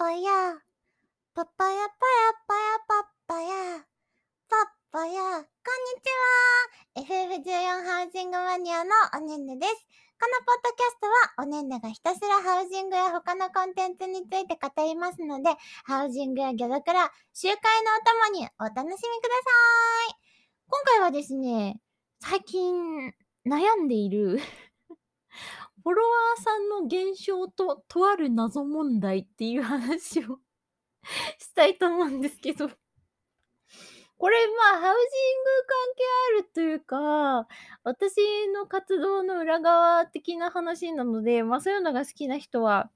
パヤ。パパヤパヤパヤパパヤ。パパヤ。こんにちは。FF14 ハウジングマニアのおねんねです。このポッドキャストはおねんねがひたすらハウジングや他のコンテンツについて語りますので、ハウジングやギャザクラ、集会のお供にお楽しみください。今回はですね、最近悩んでいるォロワーさんの減少ととある謎問題っていう話を したいと思うんですけど。これまあハウジング関係あるというか、私の活動の裏側的な話なので、まあそういうのが好きな人は、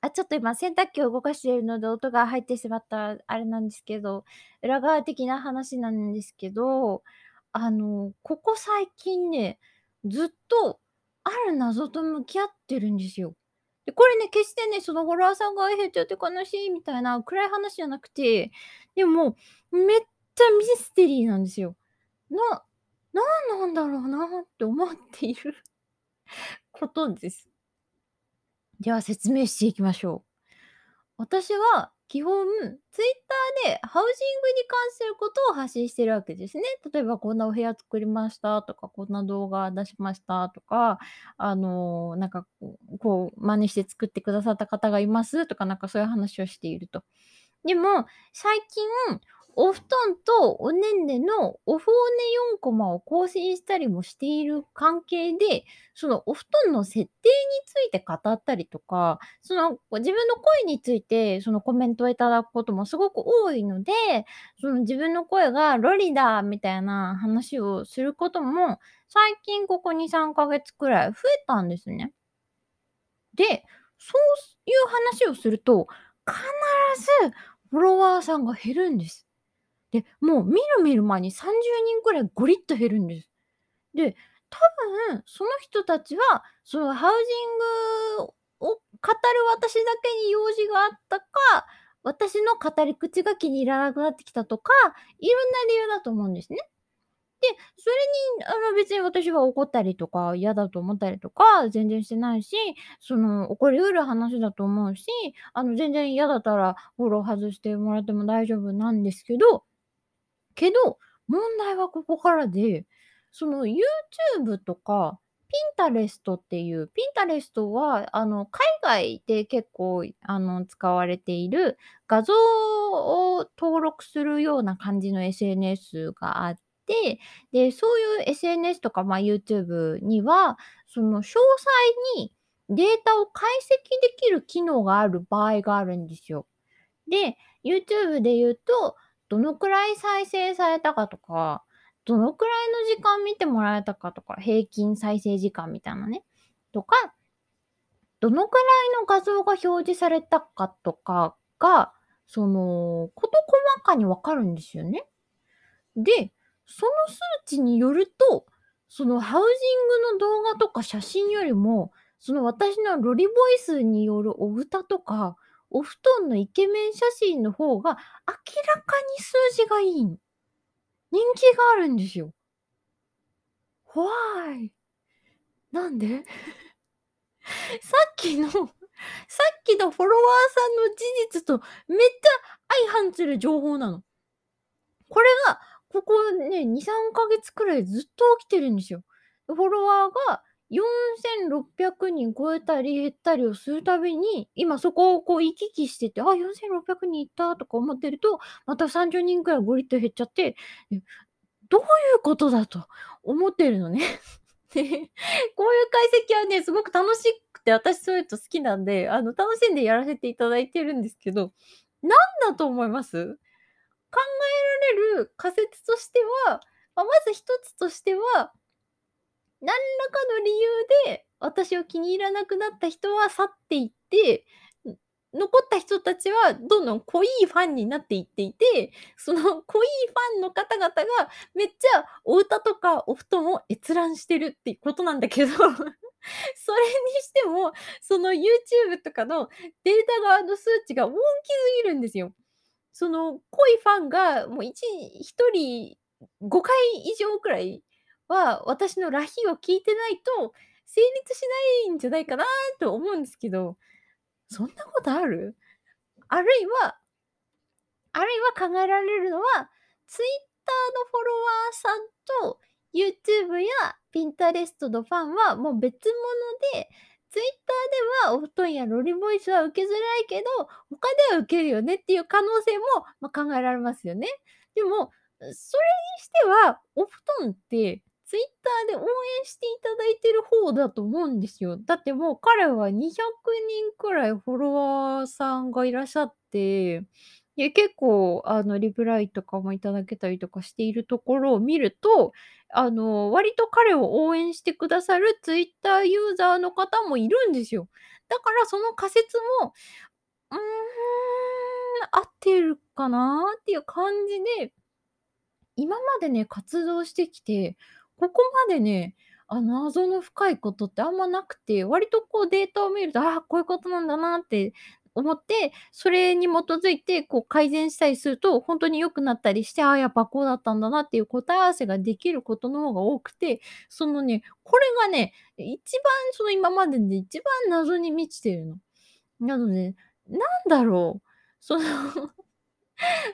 あ、ちょっと今洗濯機を動かしているので音が入ってしまったあれなんですけど、裏側的な話なんですけど、あの、ここ最近ね、ずっとある謎と向き合ってるんですよ。で、これね、決してね、そのフォロワーさんが減っちゃって悲しいみたいな暗い話じゃなくて、でも、めっちゃミステリーなんですよ。な、何なんだろうなって思っていることです。では説明していきましょう。私は基本、ツイッターでハウジングに関することを発信してるわけですね。例えば、こんなお部屋作りましたとか、こんな動画出しましたとか、あの、なんか、こう、真似して作ってくださった方がいますとか、なんかそういう話をしていると。でも、最近、お布団とおねんねのおふおね4コマを更新したりもしている関係で、そのお布団の設定について語ったりとか、その自分の声についてそのコメントをいただくこともすごく多いので、その自分の声がロリだみたいな話をすることも最近ここ2、3ヶ月くらい増えたんですね。で、そういう話をすると、必ずフォロワーさんが減るんです。で、もう見る見る間に30人くらいゴリッと減るんです。で、多分その人たちは、そのハウジングを語る私だけに用事があったか、私の語り口が気に入らなくなってきたとか、いろんな理由だと思うんですね。で、それに、あの、別に私は怒ったりとか、嫌だと思ったりとか、全然してないし、その、起こりうる話だと思うし、あの、全然嫌だったらフォロー外してもらっても大丈夫なんですけど、けど、問題はここからで、その YouTube とか Pinterest っていう、Pinterest はあの海外で結構あの使われている画像を登録するような感じの SNS があって、で、そういう SNS とか、まあ、YouTube には、その詳細にデータを解析できる機能がある場合があるんですよ。で、YouTube で言うと、どのくらい再生されたかとか、どのくらいの時間見てもらえたかとか、平均再生時間みたいなね。とか、どのくらいの画像が表示されたかとかが、その、事細かにわかるんですよね。で、その数値によると、そのハウジングの動画とか写真よりも、その私のロリボイスによるお歌とか、お布団のイケメン写真の方が明らかに数字がいい人気があるんですよ。Why? なんで？さっきのさっきのフォロワーさんの事実とめっちゃ相反する情報なの。これが、ここね、2、3ヶ月くらいずっと起きてるんですよ。フォロワーが4600人超えたり減ったりをするたびに、今そこをこう行き来してて、あ、4600人いったとか思ってると、また30人くらいゴリッと減っちゃって、どういうことだと思ってるのね。こういう解析はね、すごく楽しくて、私そういうの好きなんで、あの、楽しんでやらせていただいてるんですけど、何だと思います？考えられる仮説としては、まあ、まず一つとしては、何らかの理由で私を気に入らなくなった人は去っていって、残った人たちはどんどん濃いファンになっていっていて、その濃いファンの方々がめっちゃお歌とかお布団を閲覧してるってことなんだけど それにしても、その YouTube とかのデータ側の数値が大きすぎるんですよ。その濃いファンがもう、1人5回以上くらいは、私のラヒを聞いてないと、成立しないんじゃないかなと思うんですけど、そんなことある？あるいは、あるいは考えられるのは、ツイッターのフォロワーさんと YouTube や Pinterest のファンはもう別物で、ツイッターではお布団やロリボイスは受けづらいけど、他では受けるよねっていう可能性も、ま、考えられますよね。でも、それにしては、お布団って、ツイッターで応援していただいてる方だと思うんですよ。だってもう彼は200人くらいフォロワーさんがいらっしゃって、いや、結構、あの、リプライとかもいただけたりとかしているところを見ると、あの、割と彼を応援してくださるツイッターユーザーの方もいるんですよ。だからその仮説も、うーん、合ってるかなっていう感じで、今までね、活動してきて、ここまでね、あ、謎の深いことってあんまなくて、割とこうデータを見ると、ああ、こういうことなんだなって思って、それに基づいてこう改善したりすると、ほんとに良くなったりして、ああ、やっぱこうだったんだなっていう答え合わせができることの方が多くて、そのね、これがね、一番その今までで一番謎に満ちてるの。なので、なんだろう、その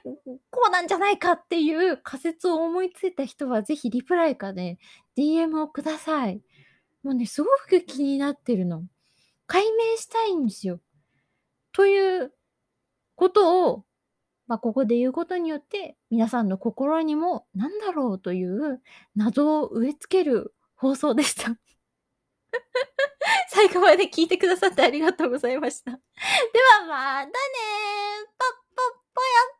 こうなんじゃないかっていう仮説を思いついた人は、ぜひリプライかね、DM をください。もうね、すごく気になってるの。解明したいんですよ。ということを、まあ、ここで言うことによって、皆さんの心にも何だろうという謎を植え付ける放送でした。最後まで聞いてくださってありがとうございました。ではまたねー。ぽっぽっぽやっ